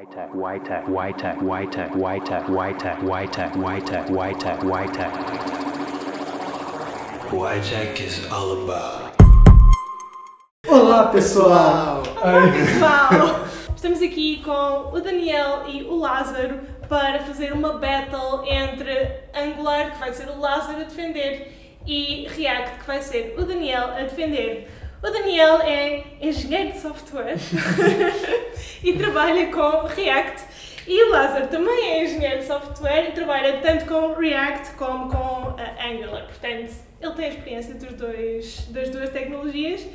White, white, white, white, white, white, white, white, white, white. Whitech is all about. Olá pessoal! Ai, Pessoal, estamos aqui com o Daniel e o Lázaro para fazer uma battle entre Angular, que vai ser o Lázaro a defender, e React, que vai ser o Daniel a defender. O Daniel é engenheiro de software e trabalha com React. E o Lázaro também é engenheiro de software e trabalha tanto com React como com eh, Angular. Portanto, ele tem a experiência dos dois, das duas tecnologias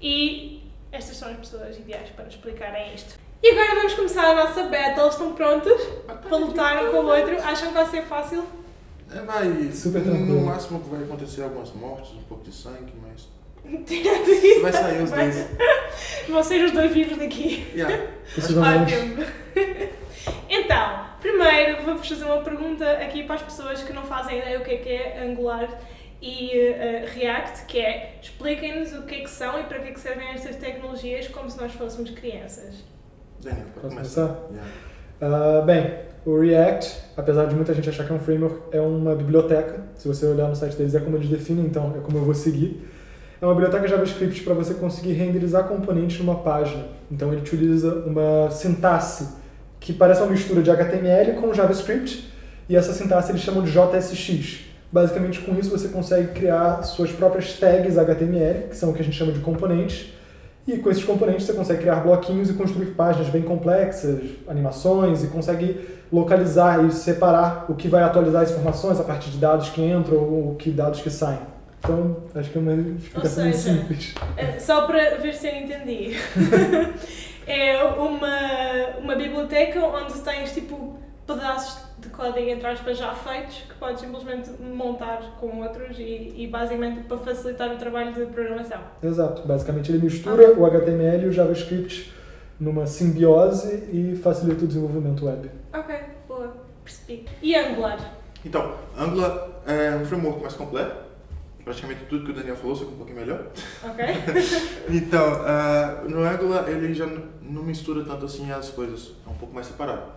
e estas são as pessoas ideais para explicarem isto. E agora vamos começar a nossa battle. Estão prontos para lutar um com o outro? Acham que vai ser fácil? É, vai. Super no, tranquilo. No máximo que vai acontecer algumas mortes, um pouco de sangue, mas. Tirando isso, Vai sair os dois. Vão ser os dois vivos daqui. Yeah. Ótimo. Então, primeiro vou-vos fazer uma pergunta aqui para as pessoas que não fazem ideia o que é que é Angular e eh, React, que é expliquem-nos o que é que são e para que é que servem estas tecnologias como se nós fôssemos crianças. Daniel, pode começar. começar? Yeah. Ah, bem, o React, apesar de muita gente achar que é um framework, é uma biblioteca. Se você olhar no site deles, é como eles definem, então é como eu vou seguir. É uma biblioteca JavaScript para você conseguir renderizar componentes numa página. Então ele utiliza uma sintaxe que parece uma mistura de HTML com JavaScript, e essa sintaxe eles chamam de JSX. Basicamente, com isso você consegue criar suas próprias tags HTML, que são o que a gente chama de componentes, e com esses componentes você consegue criar bloquinhos e construir páginas bem complexas, animações, e consegue localizar e separar o que vai atualizar as informações a partir de dados que entram ou que dados que saem. Então, acho que é uma explicação seja, simples. Eh, Só para ver se eu entendi. é uma, uma biblioteca onde tens tipo pedaços de código entre aspas já feitos que podes simplesmente montar com outros e, e basicamente para facilitar o trabalho de programação. Exato. Basicamente, ele mistura o HTML e o JavaScript numa simbiose e facilita o desenvolvimento web. Ok, boa, percebi. E Angular? Então, Angular é um framework mais completo. Praticamente tudo que o Daniel falou, só que um pouquinho melhor. Ok? Então, ah, no Angular ele já não mistura tanto assim as coisas, é um pouco mais separado.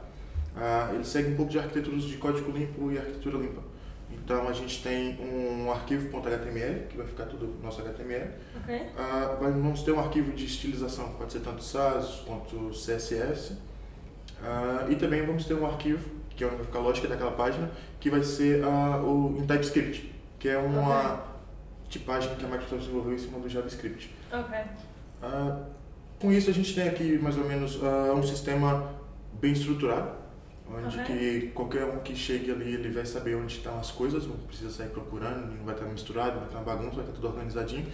Ah, ele segue um pouco de arquiteturas de código limpo e arquitetura limpa. Então a gente tem um arquivo .html, que vai ficar tudo nosso HTML. ok. Ah, vai- vamos ter um arquivo de estilização, que pode ser tanto SAS quanto CSS. Ah, e também vamos ter um arquivo, que é onde vai ficar a lógica daquela página, que vai ser ah, o em TypeScript, que é uma tipagem que a Microsoft desenvolveu em cima do JavaScript. Ah, com isso a gente tem aqui mais ou menos ah, um sistema bem estruturado, onde Ok. que qualquer um que chegue ali ele vai saber onde estão as coisas, não precisa sair procurando, não vai estar misturado, não vai estar bagunça, vai estar tudo organizadinho.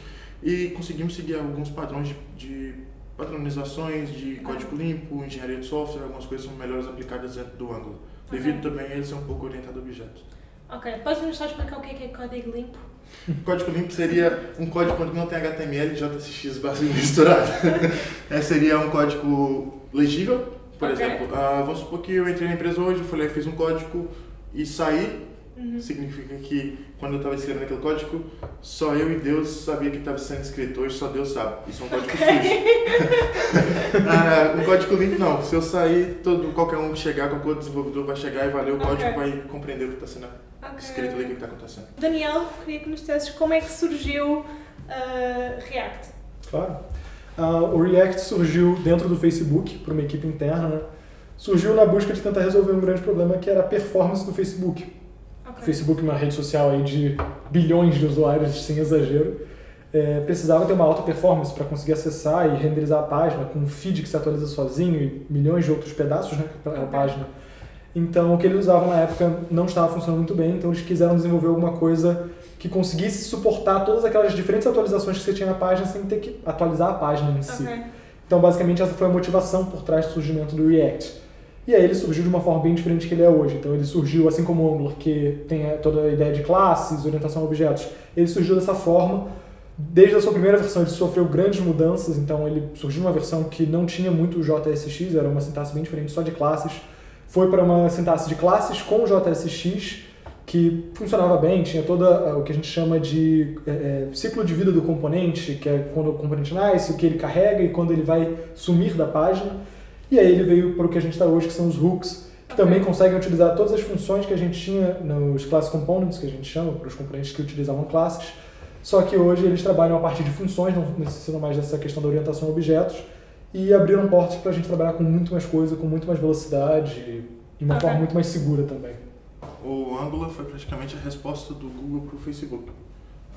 E conseguimos seguir alguns padrões de, de padronizações, de código limpo, engenharia de software, algumas coisas são melhores aplicadas dentro do Angular, devido também a ele ser um pouco orientado a objetos. Ok, podes-nos só explicar o que é que é código limpo? Código limpo seria um código quando não tem HTML JSX basicamente misturado. é, seria um código legível, por Ok. exemplo. ah, vamos supor que eu entrei na empresa hoje, eu falei, fiz um código e saí. Uhum. Significa que quando eu estava escrevendo aquele código, só eu e Deus sabia que estava sendo escrito. Hoje só Deus sabe. Isso é um código sujo. Ah, um código limpo não. Se eu sair, todo, qualquer um que chegar, qualquer outro desenvolvedor vai chegar e vai ler o código e vai compreender o que está sendo Ok. escrito ali, o que está acontecendo. Daniel, queria que nos dissesses como é que surgiu ah, React. Claro. Ah, o React surgiu dentro do Facebook, por uma equipe interna. né? Surgiu na busca de tentar resolver um grande problema que era a performance do Facebook. O Ok. Facebook, uma rede social aí de bilhões de usuários, sem exagero, é, precisava ter uma alta performance para conseguir acessar e renderizar a página com um feed que se atualiza sozinho e milhões de outros pedaços né, página. Então, o que eles usavam na época não estava funcionando muito bem, então eles quiseram desenvolver alguma coisa que conseguisse suportar todas aquelas diferentes atualizações que você tinha na página sem ter que atualizar a página em si. Ok. Então, basicamente, essa foi a motivação por trás do surgimento do React. E aí ele surgiu de uma forma bem diferente que ele é hoje. Então, ele surgiu, assim como o Angular, que tem toda a ideia de classes, orientação a objetos, ele surgiu dessa forma. Desde a sua primeira versão, ele sofreu grandes mudanças. Então, ele surgiu numa versão que não tinha muito JSX, era uma sintaxe bem diferente só de classes. Foi para uma sintaxe de classes com JSX, que funcionava bem, tinha toda o que a gente chama de é, é, ciclo de vida do componente, que é quando o componente nasce, o que ele carrega e quando ele vai sumir da página. E aí ele veio para o que a gente está hoje, que são os hooks, que também conseguem utilizar todas as funções que a gente tinha nos class components, que a gente chama, para os componentes que utilizavam classes. Só que hoje eles trabalham a partir de funções, não necessitam mais dessa questão da orientação a objetos, e abriram portas para a gente trabalhar com muito mais coisa, com muito mais velocidade, e de uma Ok. forma muito mais segura também. O Angular foi praticamente a resposta do Google pro Facebook.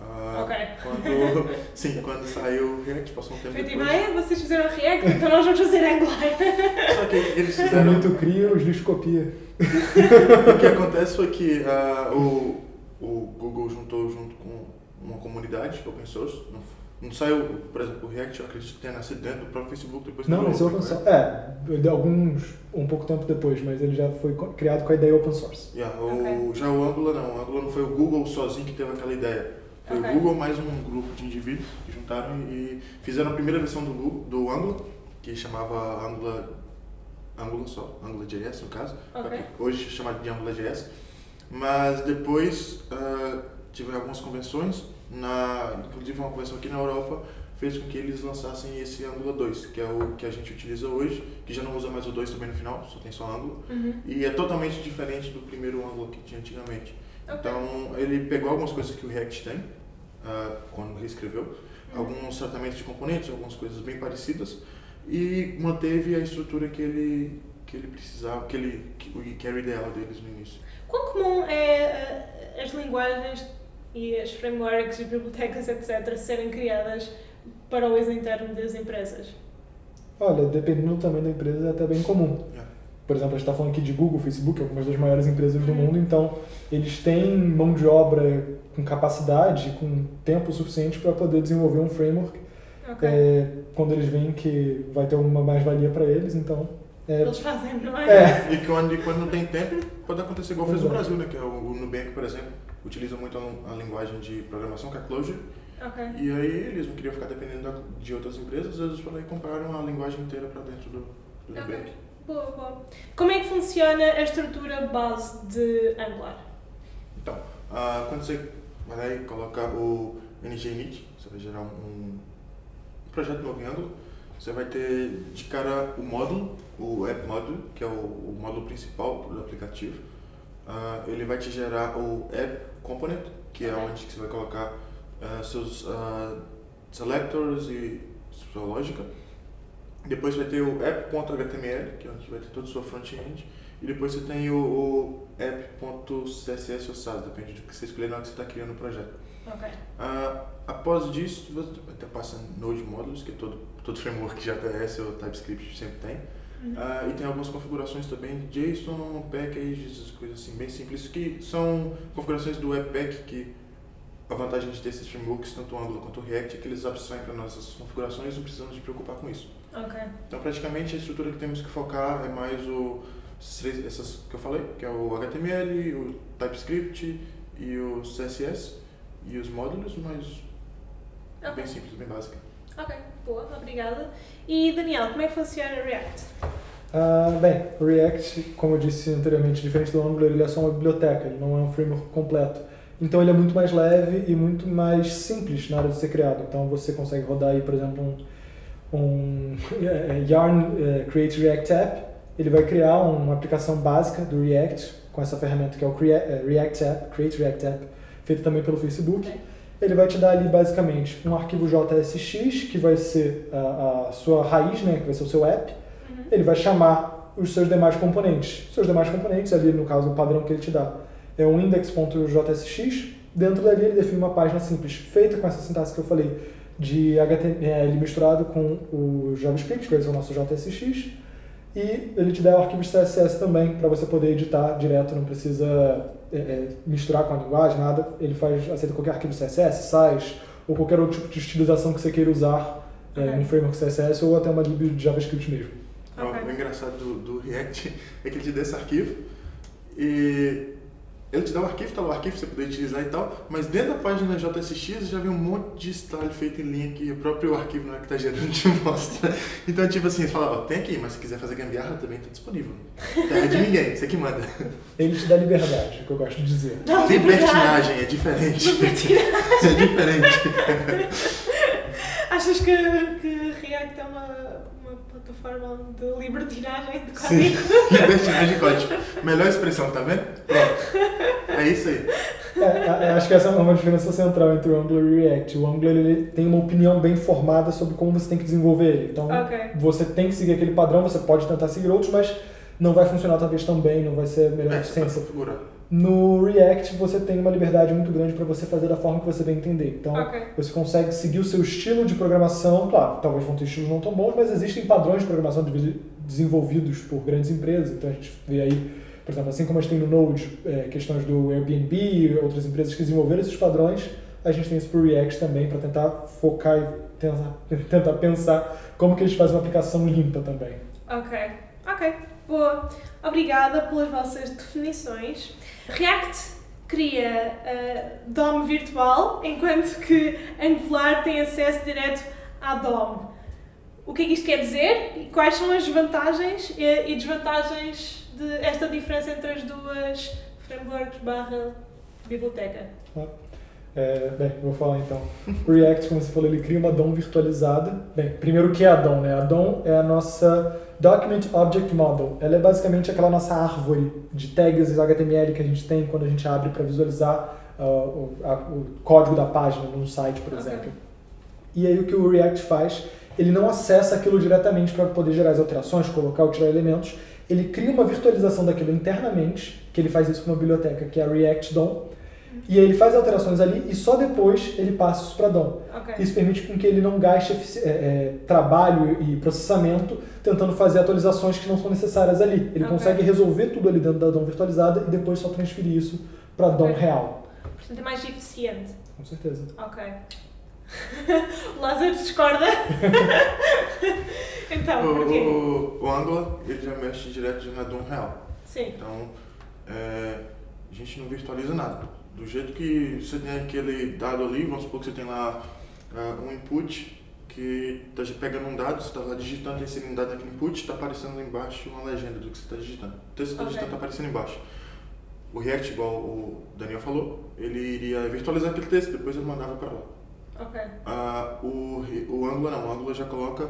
Ah, Ok. Quando, sim, quando saiu o React, passou um tempo Foi tipo, depois. ah, vocês fizeram React, então nós vamos fazer Angular. Só que eles Tem fizeram. muito cria, os lixos copia. O que acontece foi que ah, o, o Google juntou junto com uma comunidade open source. Não, não saiu, por exemplo, o React, eu acredito que tenha nascido dentro do próprio Facebook depois Não, esse é open né? source. É, de alguns, um pouco tempo depois, mas ele já foi criado com a ideia open source. Yeah, o, Já o Angular não, o Angular não foi o Google sozinho que teve aquela ideia. Foi o Google mais um grupo de indivíduos que juntaram e fizeram a primeira versão do, Gu- do Angular, que chamava Angular, Angular só, AngularJS no caso. Ok. Hoje é chamado de AngularJS. Mas depois ah, tive algumas convenções, na, inclusive uma convenção aqui na Europa, fez com que eles lançassem esse Angular 2, que é o que a gente utiliza hoje, que já não usa mais o 2 também no final, só tem só Angular. Uhum. E é totalmente diferente do primeiro Angular que tinha antigamente. Ok. Então, ele pegou algumas coisas que o React tem, ah, quando reescreveu, Uhum. alguns tratamentos de componentes, algumas coisas bem parecidas, e manteve a estrutura que ele, que ele precisava, que, ele, que, o- que era o ideal deles no início. Quão comum é uh, as linguagens e as frameworks e bibliotecas, etc., serem criadas para o uso interno das empresas? Olha, dependendo do tamanho da empresa, é até bem comum. Yeah. Por exemplo, a gente está falando aqui de Google, Facebook, algumas das maiores empresas do mundo, então eles têm mão de obra com capacidade, com tempo suficiente para poder desenvolver um framework Ok. é, quando eles veem que vai ter uma mais-valia para eles, então... É, Eles fazem, não é? E quando, e quando não tem tempo, pode acontecer igual fez no Exato. Brasil, né? Que é o, o Nubank, por exemplo, utiliza muito a, a linguagem de programação, que é Clojure, Ok. e aí eles não queriam ficar dependendo da- de outras empresas, eles foram e compraram a linguagem inteira para dentro do, do Ok. Nubank. Como é que funciona a estrutura base de Angular? Então, ah, quando você vai lá e coloca o NGinit, você vai gerar um, projeto novo em Angular, você vai ter de cara o módulo, o app módulo, que é o, o módulo principal do aplicativo. Ah, ele vai te gerar o app component, que é onde você vai colocar ah, seus selectors e sua lógica. Depois vai ter o app.html, que é onde vai ter toda a sua front-end. E depois você tem o, o app.css ou SAS, depende do que você escolher na hora que você está criando o projeto. Ok. Ah, após disso, você até passa Node Modules, que todo, todo framework JS ou TypeScript sempre tem. Uhum. Ah, e tem algumas configurações também de JSON, packages, coisas assim bem simples, que são configurações do Webpack, que a vantagem de ter esses frameworks, tanto o Angular quanto o React, é que eles abstraem para nós essas configurações e não precisamos de preocupar com isso. Ok. Então, praticamente, a estrutura que temos que focar é mais o, essas que eu falei, que é o HTML, o TypeScript e o CSS e os módulos, mas é Ok. bem simples, bem básico. Ok. Boa, obrigada. E Daniel, como é que funciona o React? Ah, bem, o React, como eu disse anteriormente, diferente do Angular, ele é só uma biblioteca, ele não é um framework completo. Então ele é muito mais leve e muito mais simples na hora de ser criado. Então você consegue rodar aí, por exemplo, um, um eh, Yarn eh, Create React App. Ele vai criar uma aplicação básica do React com essa ferramenta que é o React App, Create React App, feito também pelo Facebook. Ok. Ele vai te dar ali basicamente um arquivo JSX, que vai ser a, a sua raiz, né, que vai ser o seu app. Uhum. Ele vai chamar os seus demais componentes. Seus demais componentes, ali no caso, o padrão que ele te dá é um index.jsx. Dentro dali ele define uma página simples, feita com essa sintaxe que eu falei, de HTML misturado com o JavaScript, que ser o nosso JSX. E ele te dá arquivos CSS também, para você poder editar direto, não precisa é, é, misturar com a linguagem, nada. Ele faz, aceita qualquer arquivo CSS, SAS, ou qualquer outro tipo de estilização que você queira usar é, Ok. no framework CSS, ou até uma lib de JavaScript mesmo. Então, Ok. O engraçado do, do React é que ele te dá esse arquivo e ele te dá o arquivo, tá lá o arquivo você poder utilizar e tal, mas dentro da página JSX já vem um monte de style feito em linha que o próprio arquivo na hora que tá gerando te mostra. Então, tipo assim, fala, ó, tem aqui, mas se quiser fazer gambiarra também tá disponível. Terra de ninguém, você que manda. Ele te dá liberdade, é o que eu gosto de dizer. Não, Libertinagem é diferente. é diferente. Achas que, que React é uma da forma de libertinagem de Sim, código. libertinagem de código. Melhor expressão, tá vendo? Pronto. É isso aí. É, é, acho que essa é uma diferença central entre o Angular e o React. O Angular ele tem uma opinião bem formada sobre como você tem que desenvolver ele. Então, Ok. você tem que seguir aquele padrão, você pode tentar seguir outros, mas não vai funcionar talvez tão bem, não vai ser a melhor É, você pode eficiência. configurar. No React, você tem uma liberdade muito grande para você fazer da forma que você bem entender. Então, Ok. você consegue seguir o seu estilo de programação. Claro, talvez vão ter estilos não tão bons, mas existem padrões de programação de- desenvolvidos por grandes empresas. Então, a gente vê aí, por exemplo, assim como a gente tem no Node é, questões do Airbnb e outras empresas que desenvolveram esses padrões, a gente tem isso para o React também, para tentar focar e tentar, tentar pensar como que eles fazem uma aplicação limpa também. Ok, ok, boa. Obrigada pelas vossas definições. React cria eh, DOM virtual, enquanto que Angular tem acesso direto à DOM. O que é que isto quer dizer? E quais são as vantagens e, desvantagens desta diferença entre as duas frameworks barra biblioteca? É, bem, vou falar então. O React, como você falou, ele cria uma DOM virtualizada. Bem, primeiro o que é a DOM, né? A DOM é a nossa Document Object Model. Ela é basicamente aquela nossa árvore de tags HTML que a gente tem quando a gente abre para visualizar ah, o, a- o código da página num site, por exemplo. E aí o que o React faz, ele não acessa aquilo diretamente para poder gerar as alterações, colocar ou tirar elementos. Ele cria uma virtualização daquilo internamente, que ele faz isso com uma biblioteca que é a React DOM. E aí ele faz alterações ali e só depois ele passa isso para DOM. Ok, Isso permite com que ele não gaste é, é, trabalho e processamento tentando fazer atualizações que não são necessárias ali. Ele Ok. consegue resolver tudo ali dentro da DOM virtualizada e depois só transferir isso para DOM Ok. real. portanto é mais eficiente. Com certeza. Ok. o Lázaro discorda. então, O, porquê? o, o Angular, ele já mexe direto já na DOM real. Sim. Então, é, a gente não virtualiza nada. Do jeito que você tem aquele dado ali, vamos supor que você tem lá ah, um input que está pegando um dado, você está lá digitando, inserindo um dado naquele input, está aparecendo lá embaixo uma legenda do que você está digitando. O texto que você está Ok. digitando está aparecendo embaixo. O React, igual o Daniel falou, ele iria virtualizar aquele texto, depois ele mandava para lá. Ok. Ah, o, o Angular não, o Angular já coloca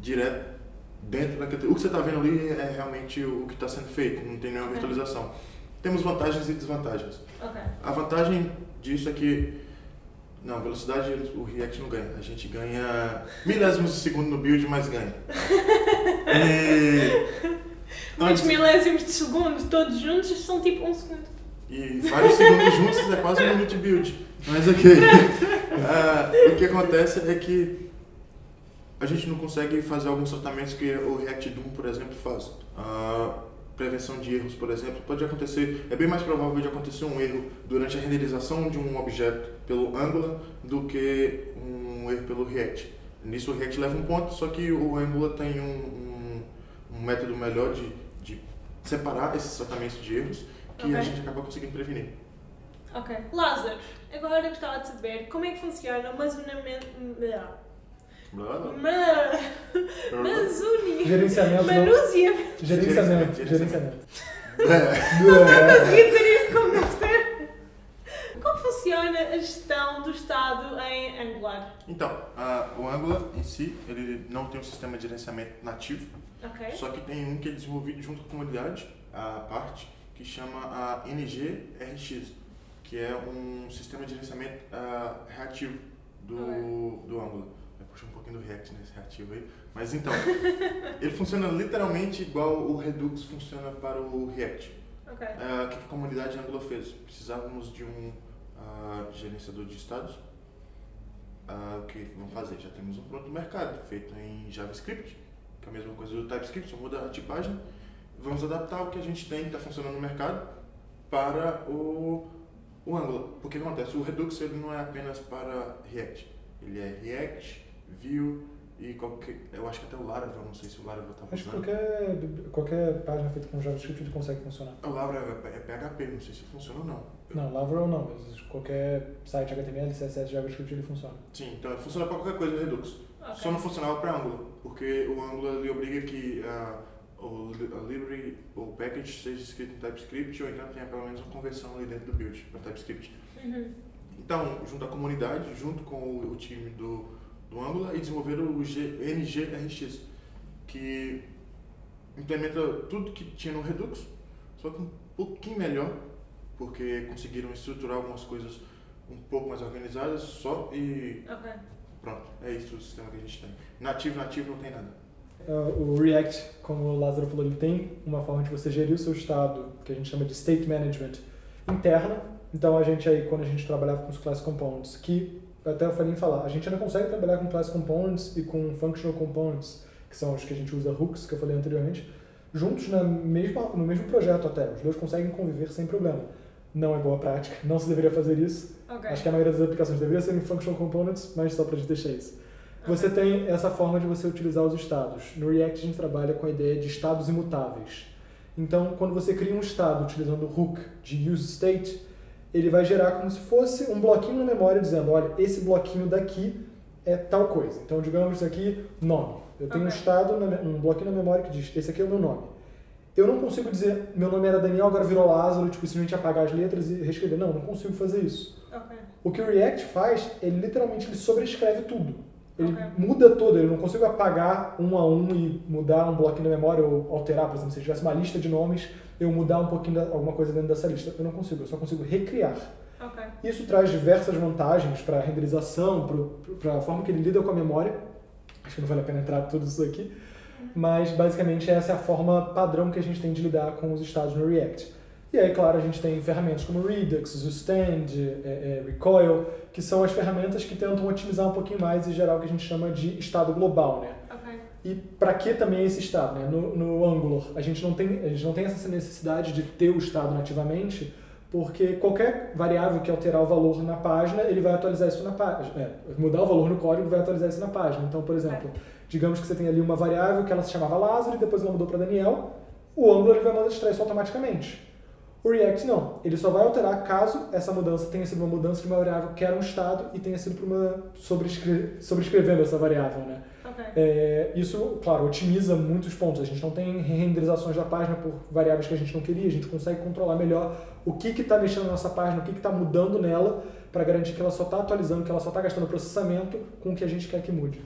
direto dentro daquele. O que você está vendo ali é realmente o que está sendo feito, não tem nenhuma virtualização. Temos vantagens e desvantagens. Ok. A vantagem disso é que, não, velocidade o React não ganha. A gente ganha milésimos de segundo no build, mas ganha. E, Muitos milésimos de segundo, todos juntos, são tipo um segundo. E vários segundos juntos é quase um minuto de build. Mas ok. Ah, o que acontece é que a gente não consegue fazer alguns tratamentos que o React Doom, por exemplo, faz. Ah, prevenção de erros, por exemplo, pode acontecer, é bem mais provável de acontecer um erro durante a renderização de um objeto pelo Angular do que um erro pelo React. Nisso o React leva um ponto, só que o Angular tem um, um, um método melhor de, de separar esses tratamentos de erros que a Ok. gente acaba conseguindo prevenir. Ok. Lázaro, agora eu gostava de saber como é que funciona o armazenamento. Blá, Mazuni. Gerenciamento. não- Manuseamento. Gerenciamento. Gerenciamento. Gerenciamento. blá. Consegui dizer isso como deve ser. Como funciona a gestão do Estado em Angular? Então, ah, o Angular em si, ele não tem um sistema de gerenciamento nativo, Ok. só que tem um que é desenvolvido junto com a comunidade, a parte, que chama a NGRX, que é um sistema de gerenciamento ah, reativo do, do Angular. Pouquinho do React nesse reativo aí. Mas então, ele funciona literalmente igual o Redux funciona para o React. Ok. Ah, o que a comunidade Angular fez? Precisávamos de um ah, gerenciador de estados. Ah, o que vamos fazer? Já temos um pronto no mercado, feito em JavaScript, que é a mesma coisa do TypeScript, só muda a tipagem. Vamos adaptar o que a gente tem, que está funcionando no mercado, para o, o Angular. Porque o que acontece? O Redux ele não é apenas para React. Ele é React, Vue e qualquer... Eu acho que até o Laravel, não sei se o Laravel está Acho que funcionando. qualquer, qualquer página feita com JavaScript ele consegue funcionar. O Laravel é PHP, não sei se funciona ou não. Não, Laravel não, mas qualquer site HTML, CSS, JavaScript ele funciona. Sim, então funciona para qualquer coisa o Redux. Ok. Só não funcionava para Angular, porque o Angular ele obriga que ah, o, a library, o package seja escrito em TypeScript ou então tenha pelo menos uma conversão ali dentro do build para TypeScript. Uhum. Então, junto à comunidade, junto com o, o time do, do Angular e desenvolveram o NGRX, que implementa tudo que tinha no Redux, só que um pouquinho melhor, porque conseguiram estruturar algumas coisas um pouco mais organizadas só e Ok. pronto, é isso o sistema que a gente tem. Nativo, nativo não tem nada. Uh, o React, como o Lázaro falou, ele tem uma forma de você gerir o seu estado, que a gente chama de state management interna. Então a gente aí, quando a gente trabalhava com os class components, que até eu falei em falar, a gente ainda consegue trabalhar com class components e com functional components, que são os que a gente usa hooks, que eu falei anteriormente, juntos na mesma, no mesmo projeto até. Os dois conseguem conviver sem problema. Não é boa prática, não se deveria fazer isso. Ok. Acho que a maioria das aplicações deveria ser em functional components, mas só para a gente deixar isso. Você tem essa forma de você utilizar os estados. No React a gente trabalha com a ideia de estados imutáveis. Então, quando você cria um estado utilizando o hook de useState, ele vai gerar como se fosse um bloquinho na memória dizendo, olha, esse bloquinho daqui é tal coisa. Então, digamos isso aqui, nome. Eu tenho um Ok. estado, um bloquinho na memória que diz, esse aqui é o meu nome. Eu não consigo dizer, meu nome era Daniel, agora virou Lázaro, tipo, simplesmente apagar as letras e reescrever. Não, não consigo fazer isso. Ok. O que o React faz, ele literalmente ele sobrescreve tudo. Ele Ok. muda todo, ele não consigo apagar um a um e mudar um bloquinho da memória ou alterar, por exemplo, se eu tivesse uma lista de nomes, eu mudar um pouquinho da, alguma coisa dentro dessa lista. Eu não consigo, eu só consigo recriar. Ok. Isso traz diversas vantagens para a renderização, para a forma que ele lida com a memória. Acho que não vale a pena entrar tudo isso aqui. Mas basicamente essa é a forma padrão que a gente tem de lidar com os estados no React. E aí, claro, a gente tem ferramentas como Redux, Zustand, é, é, Recoil, que são as ferramentas que tentam otimizar um pouquinho mais e gerar o que a gente chama de estado global, né? E para que também esse estado? Né? No, no Angular, a gente, não tem, a gente não tem essa necessidade de ter o estado nativamente, porque qualquer variável que alterar o valor na página, ele vai atualizar isso na página. É, mudar o valor no código vai atualizar isso na página. Então, por exemplo, digamos que você tem ali uma variável que ela se chamava Lázaro e depois ela mudou para Daniel, o Angular ele vai mandar extrair isso automaticamente. O React não, ele só vai alterar caso essa mudança tenha sido uma mudança de uma variável que era um estado e tenha sido por uma sobrescre... sobrescrevendo essa variável, né? Ok. É, isso, claro, otimiza muitos pontos. A gente não tem renderizações da página por variáveis que a gente não queria, a gente consegue controlar melhor o que está mexendo na nossa página, o que está mudando nela, para garantir que ela só está atualizando, que ela só está gastando processamento com o que a gente quer que mude.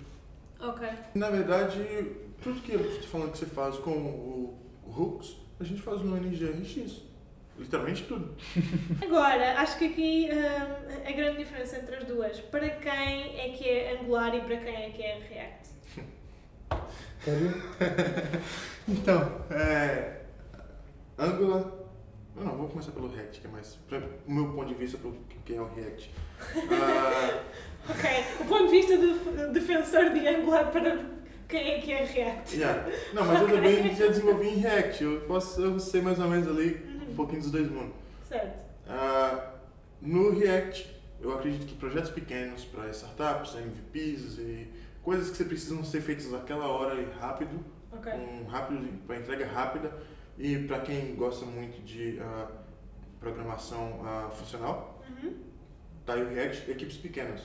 Ok. Na verdade, tudo que eu estou falando que você faz com o, o Hooks, a gente faz no NGRX. Literalmente tudo. Agora, acho que aqui hum, a grande diferença entre as duas, para quem é que é Angular e para quem é que é React? Então, é. Angular. Não, não, vou começar pelo React, que é mais. Pra, o meu ponto de vista, pro que é o React. Ah, Ok. O ponto de vista do defensor de Angular para quem é que é React? yeah. Não, mas eu também já desenvolvi em React. Eu posso eu sei mais ou menos ali pouquinho dos dois mundos. Certo. Ah, no React, eu acredito que projetos pequenos para startups, MVPs e coisas que você precisam ser feitas naquela hora e rápido, Ok. com rápido para entrega rápida e para quem gosta muito de ah, programação ah, funcional, Uhum. tá aí o React, equipes pequenas,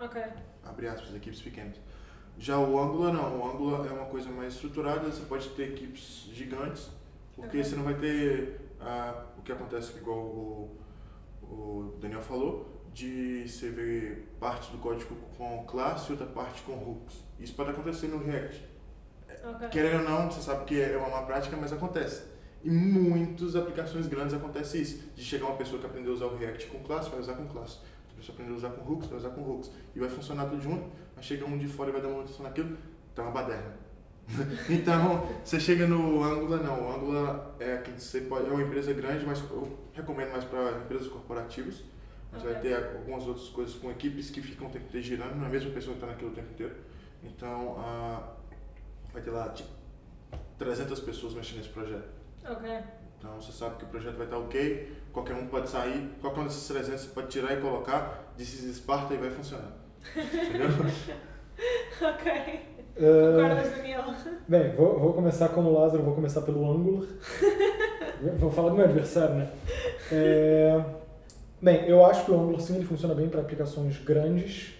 Ok. abre aspas, equipes pequenas. Já o Angular não, o Angular é uma coisa mais estruturada, você pode ter equipes gigantes, porque Ok. você não vai ter o que acontece igual o, o Daniel falou, de você ver partes do código com classe e outra parte com hooks. Isso pode acontecer no React. Ok. Querendo ou não, você sabe que é uma má prática, mas acontece. Em muitas aplicações grandes acontece isso, de chegar uma pessoa que aprendeu a usar o React com classe, vai usar com classe. Outra pessoa aprendeu a usar com hooks, vai usar com hooks. E vai funcionar tudo junto, mas chega um de fora e vai dar manutenção naquilo, tá uma baderna. então, você chega no Angular, não. O Angular é que você pode, é uma empresa grande, mas eu recomendo mais para empresas corporativas. Mas vai Ok. ter algumas outras coisas com equipes que ficam o tempo inteiro girando, não é a mesma pessoa que está naquilo o tempo inteiro. Então, ah, vai ter lá tipo, 300 pessoas mexendo nesse projeto. Ok. Então, você sabe que o projeto vai estar ok, qualquer um pode sair, qualquer um desses 300 você pode tirar e colocar, disse Esparta e vai funcionar. Entendeu? Ok. Concordas, Daniel? bem, vou, vou começar como Lázaro, vou começar pelo Angular. vou falar do meu adversário, né? É, bem, eu acho que o Angular sim ele funciona bem para aplicações grandes,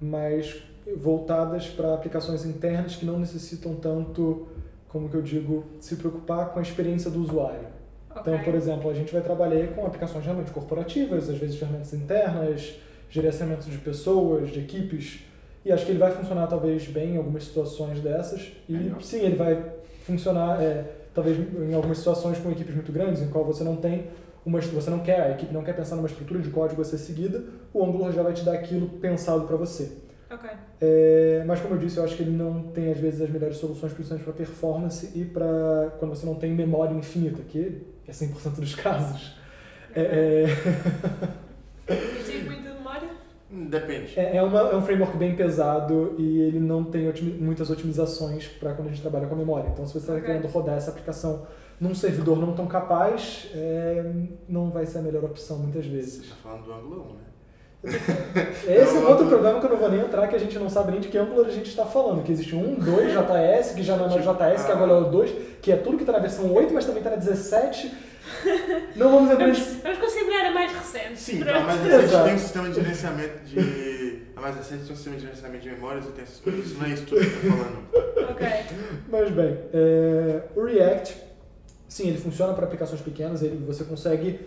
mas voltadas para aplicações internas que não necessitam tanto, como que eu digo, se preocupar com a experiência do usuário. Então, Ok. por exemplo, a gente vai trabalhar com aplicações realmente corporativas, às vezes ferramentas internas, gerenciamento de pessoas, de equipes. E acho que ele vai funcionar talvez bem em algumas situações dessas. E Melhor. sim, ele vai funcionar é, talvez em algumas situações com equipes muito grandes, em qual você não tem uma você não quer, a equipe não quer pensar numa estrutura de código a ser seguida, o Angular já vai te dar aquilo pensado para você. Ok. É, mas como eu disse, eu acho que ele não tem às vezes as melhores soluções, principalmente para performance e para quando você não tem memória infinita, que é 100% dos casos. É, é, Preciso muito de memória? Hum, Depende. é, é uma- é um framework bem pesado e ele não tem otimi- muitas otimizações para quando a gente trabalha com a memória. Então, se você está Ok. querendo rodar essa aplicação num servidor não tão capaz, é, não vai ser a melhor opção muitas Você vezes. está falando do Angular 1, né? Esse é um Não, outro problema que eu não vou nem entrar, que a gente não sabe nem de que Angular a gente está falando. Que existe um, dois JS, que já não é mais JS, que agora é o 2, que é tudo que está na versão 8, mas também está na 17. Não vamos entrar Vamos, vamos considerar a mais recente. Sim, Pronto. a mais recente tem um sistema de gerenciamento de. A mais recente tem um sistema de gerenciamento de memórias e tem essas coisas. Isso não é isso tudo que eu falando. Ok. Mas bem, é, o React, sim, ele funciona para aplicações pequenas, ele, você consegue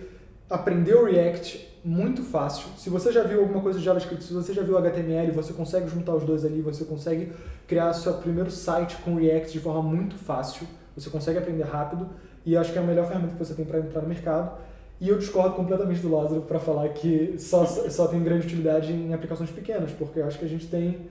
aprender o React muito fácil. Se você já viu alguma coisa de JavaScript, se você já viu HTML, você consegue juntar os dois ali, você consegue criar seu primeiro site com React de forma muito fácil, você consegue aprender rápido e acho que é a melhor ferramenta que você tem para entrar no mercado. E eu discordo completamente do Lázaro para falar que só, só tem grande utilidade em aplicações pequenas, porque eu acho que a gente tem,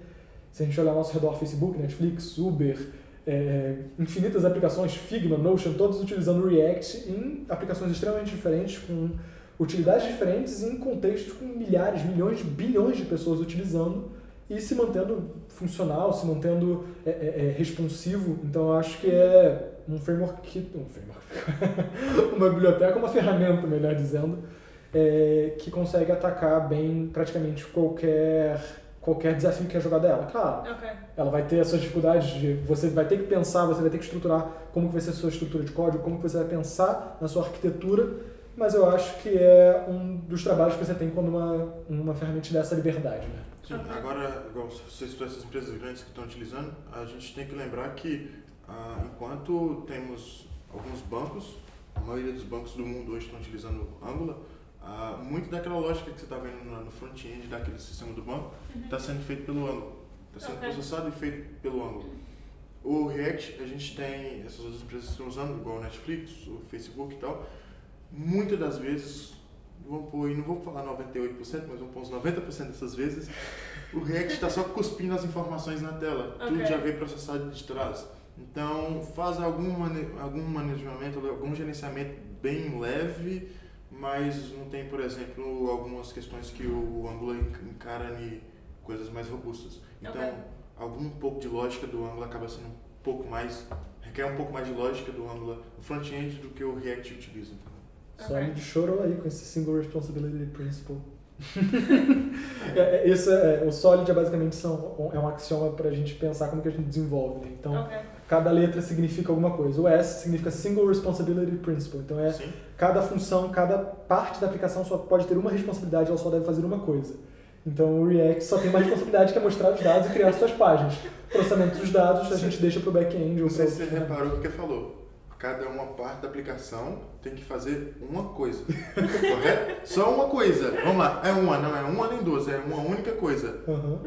se a gente olhar ao nosso redor, Facebook, Netflix, Uber, é, infinitas aplicações, Figma, Notion, todos utilizando React em aplicações extremamente diferentes, com utilidades diferentes em contextos com milhares, milhões, bilhões de pessoas utilizando e se mantendo funcional, se mantendo é, é, é, responsivo. Então eu acho que é um framework, que, um framework, uma biblioteca, uma ferramenta, melhor dizendo, é, que consegue atacar bem praticamente qualquer qualquer desafio que é jogado a ela. Claro, Ok. ela vai ter as suas dificuldades de você vai ter que pensar, você vai ter que estruturar como que vai ser a sua estrutura de código, como que você vai pensar na sua arquitetura, mas eu acho que é um dos trabalhos que você tem quando uma, uma ferramenta te dá essa liberdade, né? Sim, agora, igual você citou essas empresas grandes que estão utilizando, a gente tem que lembrar que ah, enquanto temos alguns bancos, a maioria dos bancos do mundo hoje estão utilizando Angular, ah, muito daquela lógica que você está vendo no, front-end daquele sistema do banco está sendo feito pelo Angular. Está sendo Ok. processado e feito pelo Angular. O React, a gente tem essas outras empresas que estão usando, igual o Netflix, o Facebook e tal. Muitas das vezes, vamos pôr, não vou falar 98%, mas vamos pôr uns 90% dessas vezes, o React está só cuspindo as informações na tela. Tudo Ok. já vem processado de trás. Então, faz algum, mane algum manejamento, algum gerenciamento bem leve, mas não tem, por exemplo, algumas questões que o Angular en- encara em coisas mais robustas. Então, Ok. algum pouco de lógica do Angular acaba sendo um pouco mais, requer um pouco mais de lógica do Angular no front-end do que o React utiliza. Só Ok. me chorou aí com esse Single Responsibility Principle. é, é, isso é, o Solid é basicamente são, é um axioma para a gente pensar como que a gente desenvolve. Né? Então, Ok. Cada letra significa alguma coisa. O S significa Single Responsibility Principle. Então, é Sim? cada função, cada parte da aplicação só pode ter uma responsabilidade, ela só deve fazer uma coisa. Então, o React só tem uma responsabilidade que é mostrar os dados e criar suas páginas. Processamento dos dados a gente deixa para o back-end. ou Não sei se você reparou o que ele falou. Cada uma parte da aplicação tem que fazer uma coisa. Correto? Só uma coisa. Vamos lá. É uma, não é uma nem duas, é uma única coisa. Aham.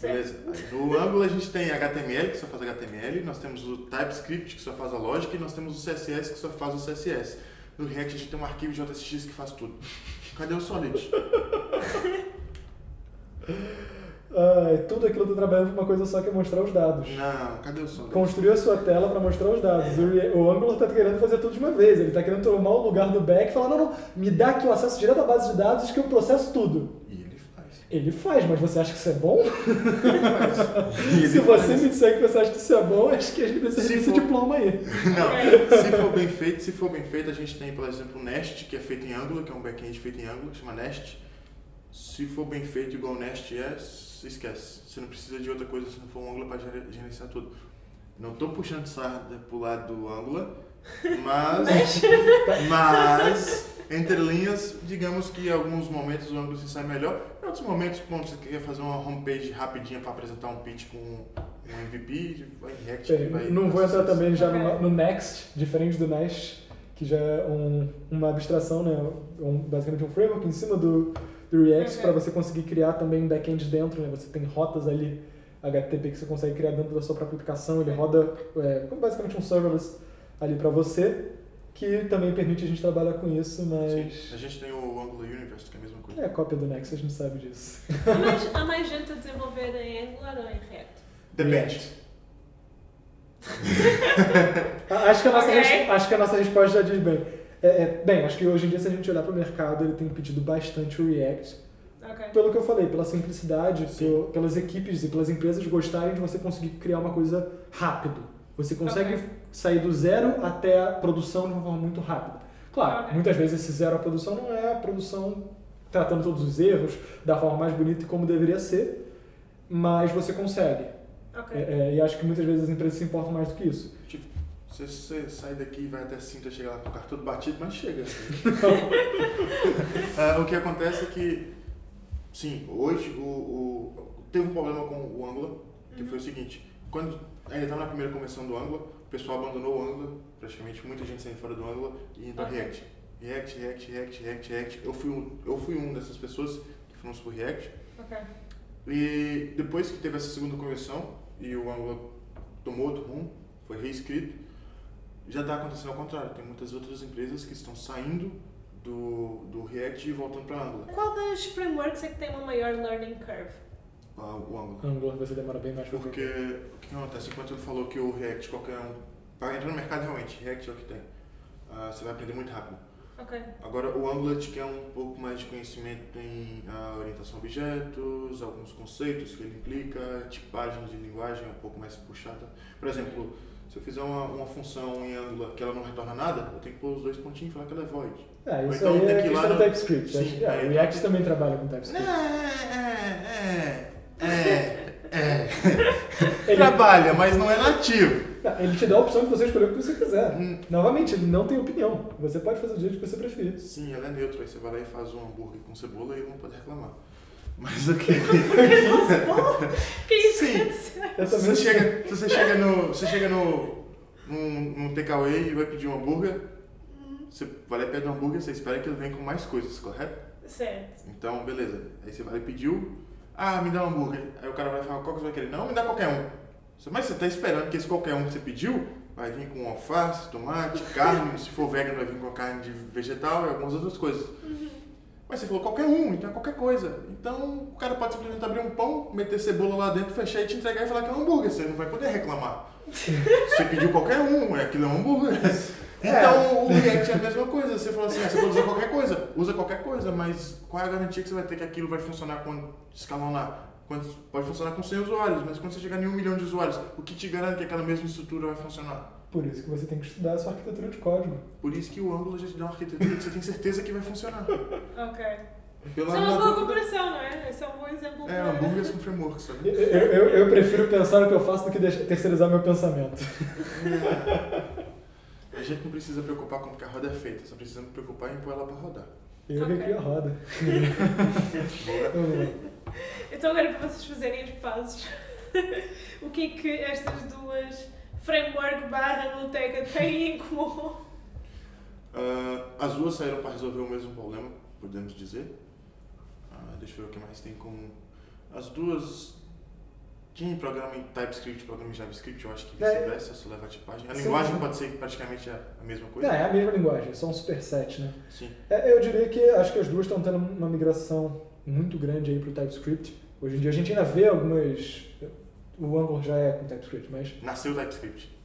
Beleza? No Angular a gente tem HTML, que só faz HTML, nós temos o TypeScript, que só faz a lógica, e nós temos o CSS, que só faz o CSS. No React a gente tem um arquivo de JSX que faz tudo. Cadê o Solid? Ah, tudo aquilo tá trabalhando para uma coisa só que é mostrar os dados. Não, cadê o Solid? Construiu a sua tela para mostrar os dados. O, Re- o Angular está querendo fazer tudo de uma vez. Ele está querendo tomar o lugar do back e falar: não, não, me dá aqui o acesso direto à base de dados que eu processo tudo. Ele faz. Ele faz, mas você acha que isso é bom? E ele Se você faz. me disser que você acha que isso é bom, acho que a gente precisa Se desse for- diploma aí. Não, se for bem feito, se for bem feito, a gente tem, por exemplo, o Nest, que é feito em Angular, que é um back-end feito em Angular, chama Nest. Se for bem feito igual o Nest é, esquece. Você não precisa de outra coisa se não for um Angular para gere- gerenciar tudo. Não estou puxando sarda pro lado do Angular, mas, mas entre linhas, digamos que em alguns momentos o Angular se sai melhor. Em outros momentos, quando você quer fazer uma homepage rapidinha para apresentar um pitch com um MVP, vai React. Vai não vou entrar também já no, no Next, diferente do Nest, que já é um- uma abstração, né? Um- basicamente um framework em cima do, do React para você conseguir criar também um back-end dentro, né? Você tem rotas ali HTTP que você consegue criar dentro da sua própria aplicação, ele roda é, basicamente um serverless ali para você, que também permite a gente trabalhar com isso, Sim. mas A gente tem o Angular Universe, que é a mesma coisa. é a cópia do Next, a gente sabe disso. Há mais, há mais gente a desenvolver em Angular ou em React? Depende. Acho que, a nossa Ok. res- acho que a nossa resposta já diz bem. É, é, bem, acho que hoje em dia, se a gente olhar para o mercado, ele tem pedido bastante o React. Ok. Pelo que eu falei, pela simplicidade, Sim. pelo- pelas equipes e pelas empresas gostarem de você conseguir criar uma coisa rápido. Você consegue Ok. sair do zero até a produção de uma forma muito rápida. Claro, Ok. muitas vezes esse zero à produção não é a produção tratando todos os erros da forma mais bonita e como deveria ser, mas você consegue. Ok. É, é, e acho que muitas vezes as empresas se importam mais do que isso. Tipo, você, você sai daqui e vai até Sintra, chega lá com o carro todo batido, mas chega. Ah, o que acontece é que, sim, hoje o, o- teve um problema com o Angular, que foi o seguinte, quando ainda estava na primeira conversão do Angular, o pessoal abandonou o Angular, praticamente muita gente saindo fora do Angular e indo Ok. React. React, React, React, React, React. Eu fui um, eu fui um dessas pessoas que fomos pro React. Ok. E depois que teve essa segunda conversão e o Angular tomou outro rumo, foi reescrito, já está acontecendo ao contrário. Tem muitas outras empresas que estão saindo do, do React e voltando para Angular. Qual das frameworks é que tem uma maior learning curve? Ah, o Angular. Angular você demora bem mais Porque o que acontece? Enquanto ele falou que o React, qualquer um. Para entrar no mercado, realmente, React é o que tem. Ah, você vai aprender muito rápido. Ok. Agora, o Angular te quer um pouco mais de conhecimento em ah, orientação a objetos, alguns conceitos que ele implica, tipagem de linguagem é um pouco mais puxada. Por exemplo, se eu fizer uma, uma função em Angular que ela não retorna nada, eu tenho que pôr os dois pontinhos e falar que ela é void. É, Ou isso então aí é questão do TypeScript. Sim, acho que- é, o React também trabalha com TypeScript. É, é, é, é. Ele, Trabalha, mas não é nativo. não, ele te dá a opção de você escolher o que você quiser. Hum. Novamente, ele não tem opinião. Você pode fazer do jeito que você preferir. Sim, ela é neutra, aí você vai lá e faz um hambúrguer com cebola e ele não pode reclamar. Mas o que? Que isso Sim. Eu Se também você chega, se você chega no. Você chega no. num, num takeaway e vai pedir um hambúrguer, você vai lá e pede um hambúrguer, você espera que ele venha com mais coisas, correto? Certo. Então, beleza. Aí você vai lá e pediu. Ah, me dá um hambúrguer. Aí o cara vai falar, qual que você vai querer? Não, me dá qualquer um. Mas você tá esperando que esse qualquer um que você pediu vai vir com alface, tomate, carne, se for vegano vai vir com carne de vegetal e algumas outras coisas. Mas você falou qualquer um, então é qualquer coisa. Então o cara pode simplesmente abrir um pão, meter cebola lá dentro, fechar e te entregar e falar que é um hambúrguer. Você não vai poder reclamar. Você pediu qualquer um, é aquilo é um hambúrguer. Então o React é a mesma coisa. Você falou assim, ah, você pode usar qualquer coisa, usa qualquer coisa, mas qual é a garantia que você vai ter que aquilo vai funcionar quando escalonar? Quando, pode funcionar com 100 usuários, mas quando você chegar em um milhão de usuários, o que te garante que aquela mesma estrutura vai funcionar? Por isso que você tem que estudar a sua arquitetura de código. Por isso que o Angular já te dá uma arquitetura que você tem certeza que vai funcionar. Ok. Pelo Isso é uma boa comparação, não é? Esse é um bom exemplo. É, hambúrgueres com framework, sabe? Eu, eu, eu prefiro pensar no que eu faço do que terceirizar meu pensamento. A gente não precisa preocupar com o que a roda é feita, só precisa me preocupar em pôr ela pra rodar. Eu Ok. recrio a roda. Então agora para vocês fazerem as pazes, o que é que estas duas framework barra biblioteca têm em comum? Ah, as duas saíram para resolver o mesmo problema, podemos dizer. Ah, deixa eu ver o que mais tem em comum. As duas. Quem programa em TypeScript programa em JavaScript, eu acho que É. vice-versa, só leva a tipagem. A Sim, linguagem pode ser praticamente a mesma coisa. é a mesma linguagem, é só um superset, né? Sim. É, eu diria que acho que as duas estão tendo uma migração muito grande aí pro TypeScript. Hoje em dia a gente ainda vê algumas. O Angular já é com TypeScript, mas Nasceu o TypeScript.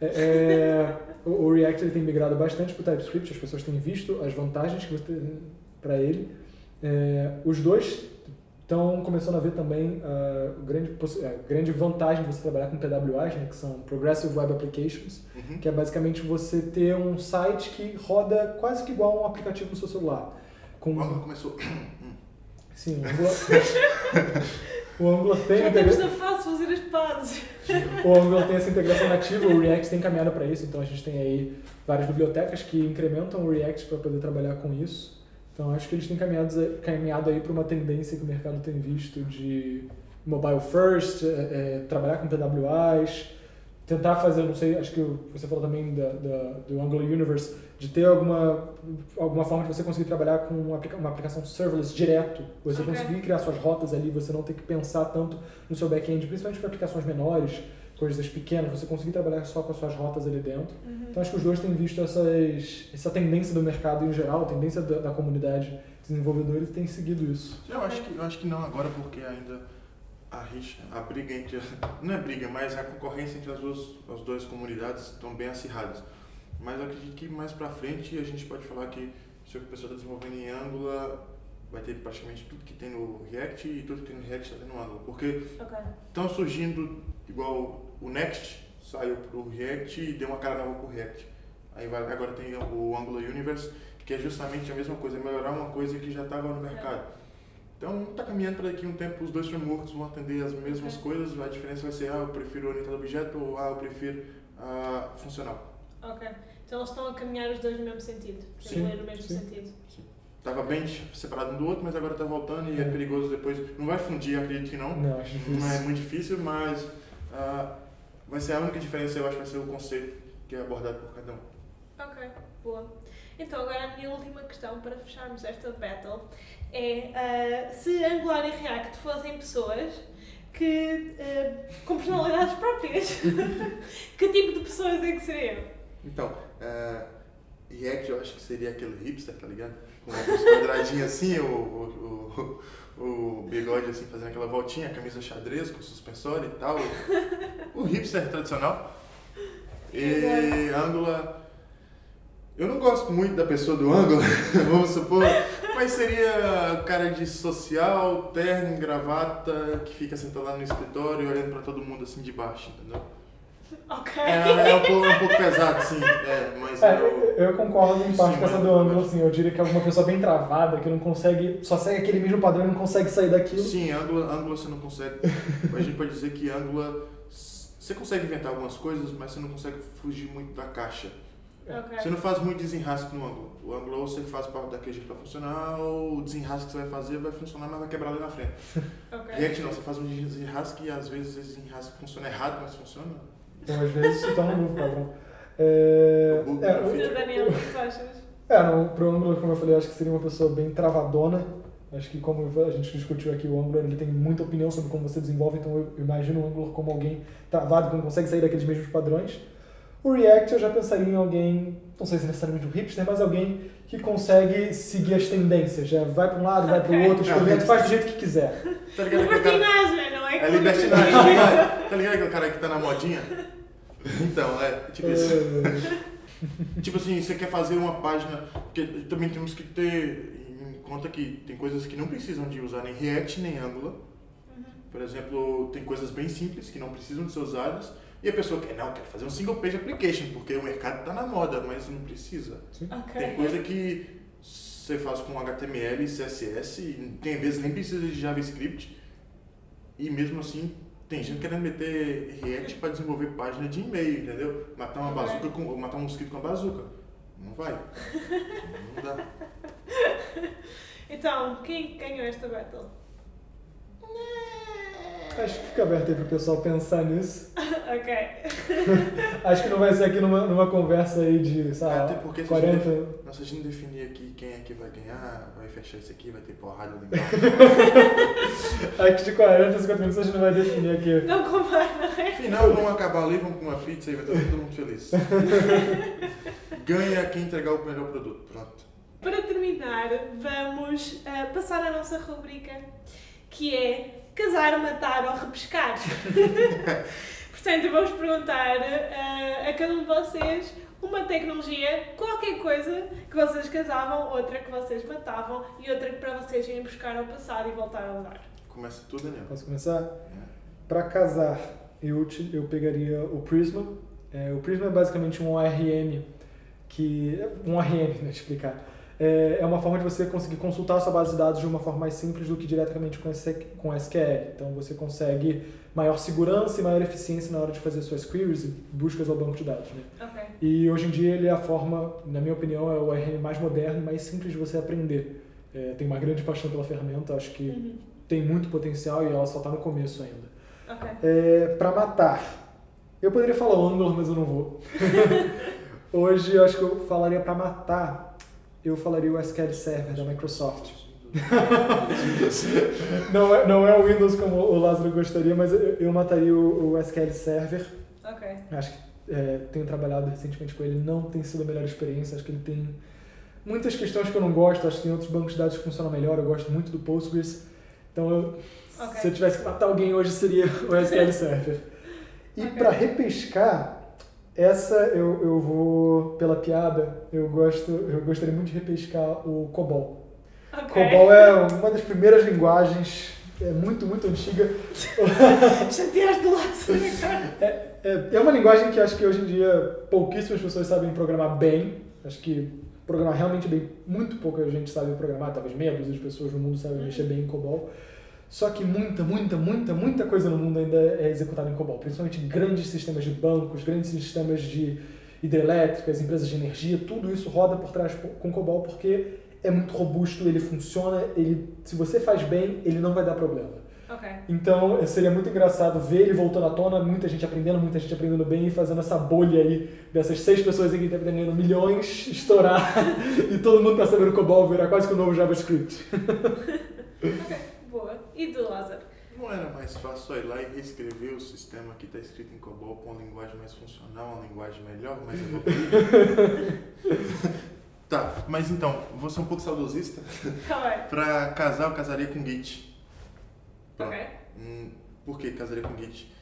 é, é, o, o React ele tem migrado bastante para o TypeScript, as pessoas têm visto as vantagens que você tem para ele. É, os dois estão começando a ver também a grande, grande vantagem de você trabalhar com PWAs, né, que são Progressive Web Applications, Uhum. que é basicamente você ter um site que roda quase que igual a um aplicativo no seu celular. Com, O Angular começou. sim, o Angular, o Angular tem Já integra- na fazer as pazes. o Angular tem essa integração nativa, o React tem caminhado para isso, então a gente tem aí várias bibliotecas que incrementam o React para poder trabalhar com isso. Então acho que eles têm caminhado, caminhado aí para uma tendência que o mercado tem visto de mobile first, é, é, trabalhar com PWAs, tentar fazer, não sei, acho que você falou também da, da- do Angular Universe, de ter alguma, alguma forma de você conseguir trabalhar com uma, uma aplicação serverless direto, você Ok. conseguir criar suas rotas ali, você não ter que pensar tanto no seu back-end, principalmente para aplicações menores, coisas pequenas, você conseguir trabalhar só com as suas rotas ali dentro. Uhum. Então acho que os dois têm visto essas, essa tendência do mercado em geral, a tendência da, da comunidade de desenvolvedores tem seguido isso. Eu acho, que, eu acho que não agora, porque ainda a rixa, a briga entre. Não é briga, mas a concorrência entre as duas, as duas comunidades estão bem acirradas. Mas eu acredito que mais pra frente a gente pode falar que se a pessoa está desenvolvendo em Angular, vai ter praticamente tudo que tem no React e tudo que tem no React está no Angular. Porque estão surgindo, igual o Next saiu pro React e deu uma cara nova pro React. Aí vai, agora tem o Angular Universe, que é justamente a mesma coisa, é melhorar uma coisa que já estava no mercado. Então tá caminhando para daqui um tempo, os dois frameworks vão atender as mesmas Ok. coisas, a diferença vai ser, ah, eu prefiro orientado a objeto ou ah, eu prefiro ah, funcional. Ok. Então eles estão a caminhar os dois no mesmo sentido. Sim, Sim, no mesmo sim. sentido. Tava bem separado um do outro, mas agora tá voltando e é É. perigoso depois. Não vai fundir, acredito que não. Não, acho difícil. Não é muito difícil, mas ah, vai ser a única diferença, eu acho, vai ser o conceito que é abordado por cada um. Ok, boa. Então agora a minha última questão para fecharmos esta battle é ah, se Angular e React fossem pessoas que ah, com personalidades próprias, que tipo de pessoas é que seriam? Então, ah, React eu acho que seria aquele hipster, tá ligado? Com os quadradinhos assim, o, o, o, o bigode assim, fazendo aquela voltinha, a camisa xadrez com suspensório e tal. O hipster tradicional. E Angular. Eu não gosto muito da pessoa do Angular, vamos supor, mas seria cara de social, terno, gravata, que fica sentado lá no escritório olhando pra todo mundo assim de baixo, entendeu? Ok. É, é um, pouco, é um pouco pesado, sim, é, mas É, eu, eu, concordo em parte Sim, com essa do ângulo, assim, eu diria que é uma pessoa bem travada, que não consegue, só segue aquele mesmo padrão e não consegue sair daquilo. Sim, Angular, Angular você não consegue. A gente pode dizer que Angular. Você consegue inventar algumas coisas, mas você não consegue fugir muito da caixa. Ok. Você não faz muito desenrasque no Angular. O Angular ou você faz para daquele jeito para funcionar, ou o desenrasque que você vai fazer vai funcionar, mas vai quebrar ali na frente. Ok. React não, você faz um desenrasque e às vezes esse desenrasque funciona errado, mas funciona. Então, às vezes, se torna um novo padrão. É, é, o- Daniel, o que tu achas? É, não, pro Angular, como eu falei, eu acho que seria uma pessoa bem travadona. Acho que como a gente discutiu aqui, o Angular ele tem muita opinião sobre como você desenvolve, então eu imagino o Angular como alguém travado, que não consegue sair daqueles mesmos padrões. O React eu já pensaria em alguém, não sei se necessariamente um hipster, mas alguém que consegue seguir as tendências. Já vai para um lado, vai para o outro, escolhendo, faz do jeito que quiser. Libertinagem, é? Libertinagem, tá ligado? Tá ligado aquele cara que tá na modinha? Então, é, tipo isso. Tipo assim, você quer fazer uma página, porque também temos que ter em conta que tem coisas que não precisam de usar nem React nem Angular. Por exemplo, tem coisas bem simples que não precisam de ser usadas. E a pessoa quer, não, quer fazer um single page application, porque o mercado está na moda, mas não precisa. Ok. Tem coisa que você faz com HTML, CSS, e tem vezes nem precisa de JavaScript. E mesmo assim, tem gente querendo meter React para desenvolver página de e-mail, entendeu? Matar uma bazuca com, matar um mosquito com a bazuca. Não vai. Não dá. Então, quem ganhou esta battle? Acho que fica aberto aí pro pessoal pensar nisso. ok. Acho que não vai ser aqui numa, numa conversa aí de, sei lá, Até porque se 40. a gente, não, se a gente definir aqui quem é que vai ganhar, vai fechar isso aqui, vai ter porrada legal. Acho que de 40 a 50 minutos a gente não vai definir aqui. Não compara, é? Final, vamos acabar ali, vamos com uma pizza e vai estar todo mundo feliz. Ganha quem entregar o melhor produto. Pronto. Para terminar, vamos ah, passar à nossa rubrica, que é casar, matar ou repescar. Portanto, eu vou-vos perguntar ah, a cada um de vocês uma tecnologia, qualquer coisa que vocês casavam, outra que vocês matavam e outra que para vocês irem buscar ao passado e voltar a usar. Começa tudo, Daniel. Posso começar? É. Para casar, eu, te- eu pegaria o Prisma. É, o Prisma é basicamente um ORM que um ORM, né, explicar. É, é uma forma de você conseguir consultar a sua base de dados de uma forma mais simples do que diretamente com SQ com SQL. Então você consegue maior segurança e maior eficiência na hora de fazer suas queries e buscas ao banco de dados. Né? Ok. E hoje em dia ele é a forma, na minha opinião, é o ORM mais moderno e mais simples de você aprender. É, tenho uma grande paixão pela ferramenta, acho que Uhum. tem muito potencial e ela só está no começo ainda. Ok. É, para matar, Eu poderia falar o Angular, mas eu não vou. Hoje eu acho que eu falaria para matar, eu falaria o SQL Server da Microsoft. não, é, não é o Windows como o Lázaro gostaria, mas eu, eu mataria o, o SQL Server. Ok. Acho que é, tenho trabalhado recentemente com ele, não tem sido a melhor experiência. Acho que ele tem muitas questões que eu não gosto, acho que tem outros bancos de dados que funcionam melhor. Eu gosto muito do Postgres. Então, eu, Ok. se eu tivesse que matar alguém hoje, seria o SQL Server. E Ok. para repescar, essa eu, eu vou pela piada. Eu gosto, eu gostaria muito de repescar o COBOL. Ok. COBOL é uma das primeiras linguagens, é muito, muito antiga. Chateaste do Lázaro agora. É, é uma linguagem que acho que hoje em dia pouquíssimas pessoas sabem programar bem. Acho que programar realmente bem, muito pouca gente sabe programar, talvez meia dúzia de pessoas no mundo sabem mexer bem em COBOL. Só que muita, muita, muita, muita coisa no mundo ainda é executada em COBOL, principalmente grandes sistemas de bancos, grandes sistemas de hidrelétricas, empresas de energia, tudo isso roda por trás com COBOL porque é muito robusto, ele funciona, ele, se você faz bem, ele não vai dar problema. Ok. Então seria muito engraçado ver ele voltando à tona, muita gente aprendendo, muita gente aprendendo bem e fazendo essa bolha aí dessas seis pessoas aí que estão aprendendo milhões estourar e todo mundo tá sabendo COBOL virar quase que o novo JavaScript. Ok. E tu, Lázaro? Não era mais fácil só ir lá e reescrever o sistema que está escrito em COBOL com uma linguagem mais funcional, uma linguagem melhor, mais evoluída? tá, mas então, vou ser um pouco saudosista. Tá bem. Pra casar, eu casaria com Git. Pronto. Ok. Hum, por que casaria com Git?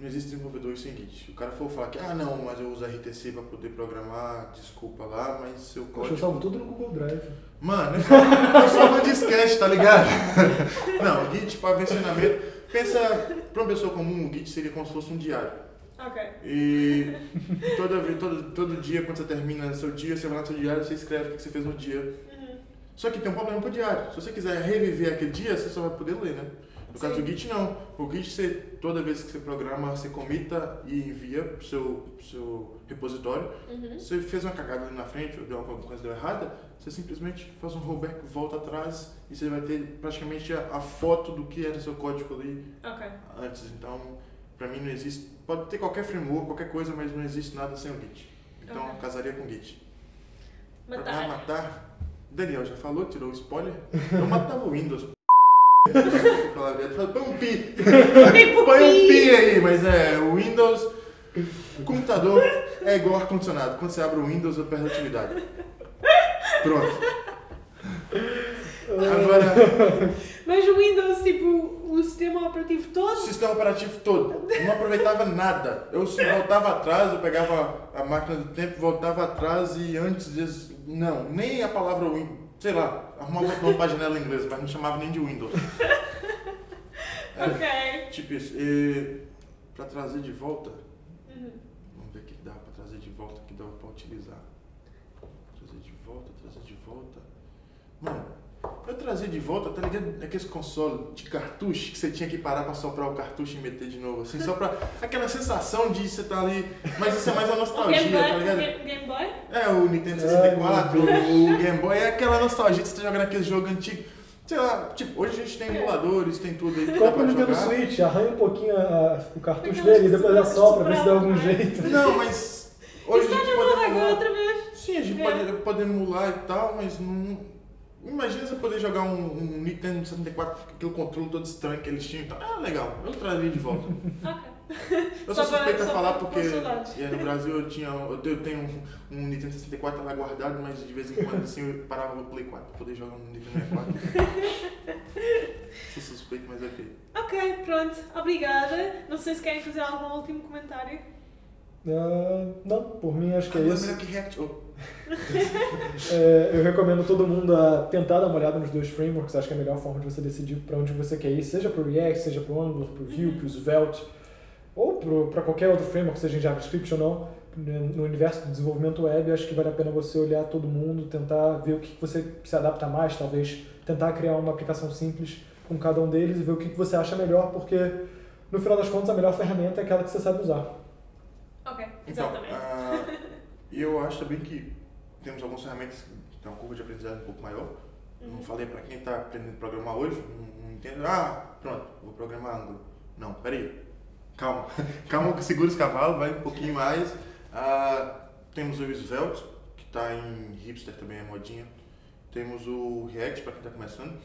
Não existe desenvolvedor sem Git. O cara for falar que, ah não, mas eu uso RTC para poder programar, desculpa lá, mas seu Poxa, código... eu salvo tudo no Google Drive. Mano, eu salvo, eu salvo um disquete, tá ligado? Não, Git para versionamento. Pensa, para uma pessoa comum, o Git seria como se fosse um diário. Ok. E toda vez, todo, todo dia, quando você termina seu dia, você vai lá no seu diário, você escreve o que você fez no dia. Uhum. Só que tem um problema pro diário. Se você quiser reviver aquele dia, você só vai poder ler, né? No caso Sim. do Git, não. O Git, você, toda vez que você programa, você comita e envia pro seu, pro seu repositório. Uhum. Você fez uma cagada ali na frente, ou deu alguma coisa deu errada, você simplesmente faz um rollback, volta atrás e você vai ter praticamente a, a foto do que era seu código ali Ok. antes. Então, pra mim não existe. Pode ter qualquer framework, qualquer coisa, mas não existe nada sem o Git. Então, Ok. casaria com Git. Pra Matar. matar. Daniel já falou, tirou o spoiler. Eu matava o Windows. Falar a verdade, fala, põe um pi. Põe um pi. aí, mas é, o Windows. O computador é igual ar-condicionado. Quando você abre o Windows, eu perdo a atividade. Pronto. Agora, Mas o Windows, tipo, o sistema operativo o todo. sistema operativo todo. Não aproveitava nada. Eu voltava atrás, eu pegava a máquina do tempo, voltava atrás e antes disso. Não, nem a palavra Windows. Sei lá, arrumava outro nome pra janela inglesa, mas não chamava nem de Windows. É, Ok. Tipo isso. E pra trazer de volta. Uhum. Vamos ver o que dá pra trazer de volta, que dá pra utilizar. Trazer de volta, trazer de volta. Mano, eu trazer de volta, tá ligado? Aqueles consoles de cartucho que você tinha que parar pra soprar o cartucho e meter de novo, assim, só pra. Aquela sensação de você tá ali. Mas isso é mais a O Game nostalgia, Boy? tá o ligado? Game, Game Boy? É, o Nintendo Ai, 64, meu o Game Boy, é aquela nostalgia de você tá jogando aquele jogo antigo. Sei lá, tipo, hoje a gente tem emuladores, tem tudo aí Compra pra o Nintendo. Switch, arranha um pouquinho a- o cartucho dele e depois assopra, vê se dá algum né? jeito. Não, mas hoje a Está gente na pode emular. outra vez. Sim, a gente É. pode, pode emular e tal, mas não. Imagina você poder jogar um, um Nintendo 64 com aquele controle todo estranho que eles tinham e tal. Ah, legal, eu traria de volta. Ok. Eu Só sou pra- suspeito a falar porque é, no Brasil eu tinha. Eu tenho- eu tenho um, um Nintendo 64 lá guardado, mas de vez em quando assim eu parava no Play 4 pra poder jogar no Nintendo 64. sou suspeito, mas é ok. Ok, pronto. Obrigada. Não sei se querem fazer algum último comentário. Ah, não, por mim acho que é Ah, isso. melhor que React. Oh, É, eu recomendo todo mundo a tentar dar uma olhada nos dois frameworks, acho que é a melhor forma de você decidir para onde você quer ir, seja para o React, seja para o Angular, para o Vue, para o Svelte, ou para qualquer outro framework, seja em JavaScript ou não. No universo do desenvolvimento web, acho que vale a pena você olhar todo mundo, tentar ver o que você se adapta mais, talvez tentar criar uma aplicação simples com cada um deles e ver o que você acha melhor, porque no final das contas a melhor ferramenta é aquela que você sabe usar. Ok, Então, exatamente. Ah, eu acho também que temos algumas ferramentas que têm uma curva de aprendizagem um pouco maior. Uhum. Não falei para quem está aprendendo a programar hoje, não, não entende. Ah, pronto, vou programar Angular. Não, peraí. Calma. Calma, segura os cavalos, vai um pouquinho mais. Ah, temos o Svelte, que está em hipster também, é modinha. Temos o React, para quem está começando.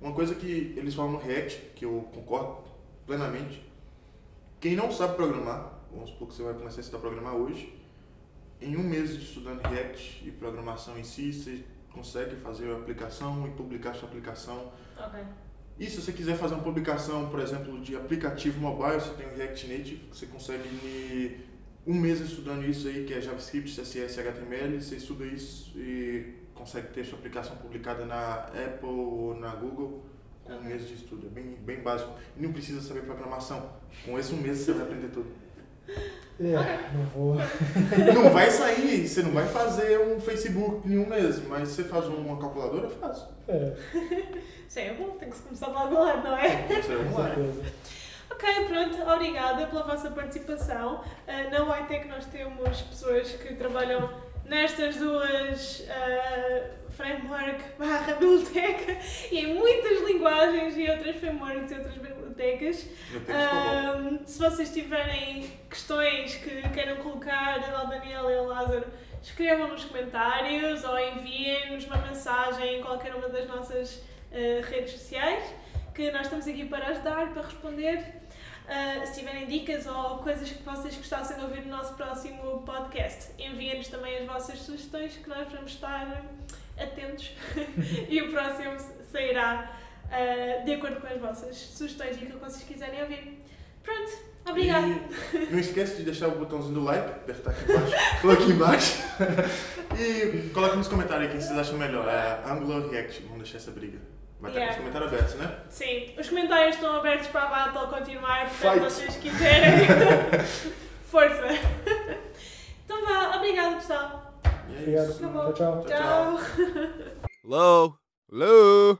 Uma coisa que eles falam no React, que eu concordo plenamente, quem não sabe programar, vamos supor que você vai começar a estudar programar hoje, em um mês de estudando React e programação em si, você consegue fazer a aplicação e publicar sua aplicação. Ok. E se você quiser fazer uma publicação, por exemplo, de aplicativo mobile, você tem o React Native, você consegue em um mês estudando isso aí, que é JavaScript, CSS, HTML, você estuda isso e consegue ter sua aplicação publicada na Apple ou na Google com um mês de estudo. É bem, bem básico. E não precisa saber programação. Com esse um mês você vai aprender tudo. É, não vou. Não vai sair, você não vai fazer um Facebook em um mês, mas você faz uma calculadora, faz. É, Sim, é bom, tem que começar de algum lado, não é? Com lá. certeza. Ok, pronto, obrigada pela vossa participação. Uh, na Whitec nós temos pessoas que trabalham nestas duas uh, framework barra biblioteca e em muitas linguagens e outras frameworks e outras bibliotecas. Um, se vocês tiverem questões que queiram colocar ao Daniel e ao Lázaro, escrevam nos comentários ou enviem-nos uma mensagem em qualquer uma das nossas uh, redes sociais, que nós estamos aqui para ajudar, para responder. Uh, se tiverem dicas ou coisas que vocês gostassem de ouvir no nosso próximo podcast, enviem-nos também as vossas sugestões, que nós vamos estar atentos e o próximo sairá uh, de acordo com as vossas sugestões e aquilo que vocês quiserem ouvir. Pronto, obrigada. E não esquece de deixar o botãozinho do like, deve estar aqui embaixo, ou aqui embaixo. e coloque nos comentários quem vocês acham melhor. É Angular ou React, vamos deixar essa briga. Vai estar com os Yeah. comentários abertos, né? Sim, os comentários estão abertos para a battle continuar, portanto, vocês quiserem. Força! Então vá, obrigada pessoal. See ya. Ciao, ciao. Hello. Hello.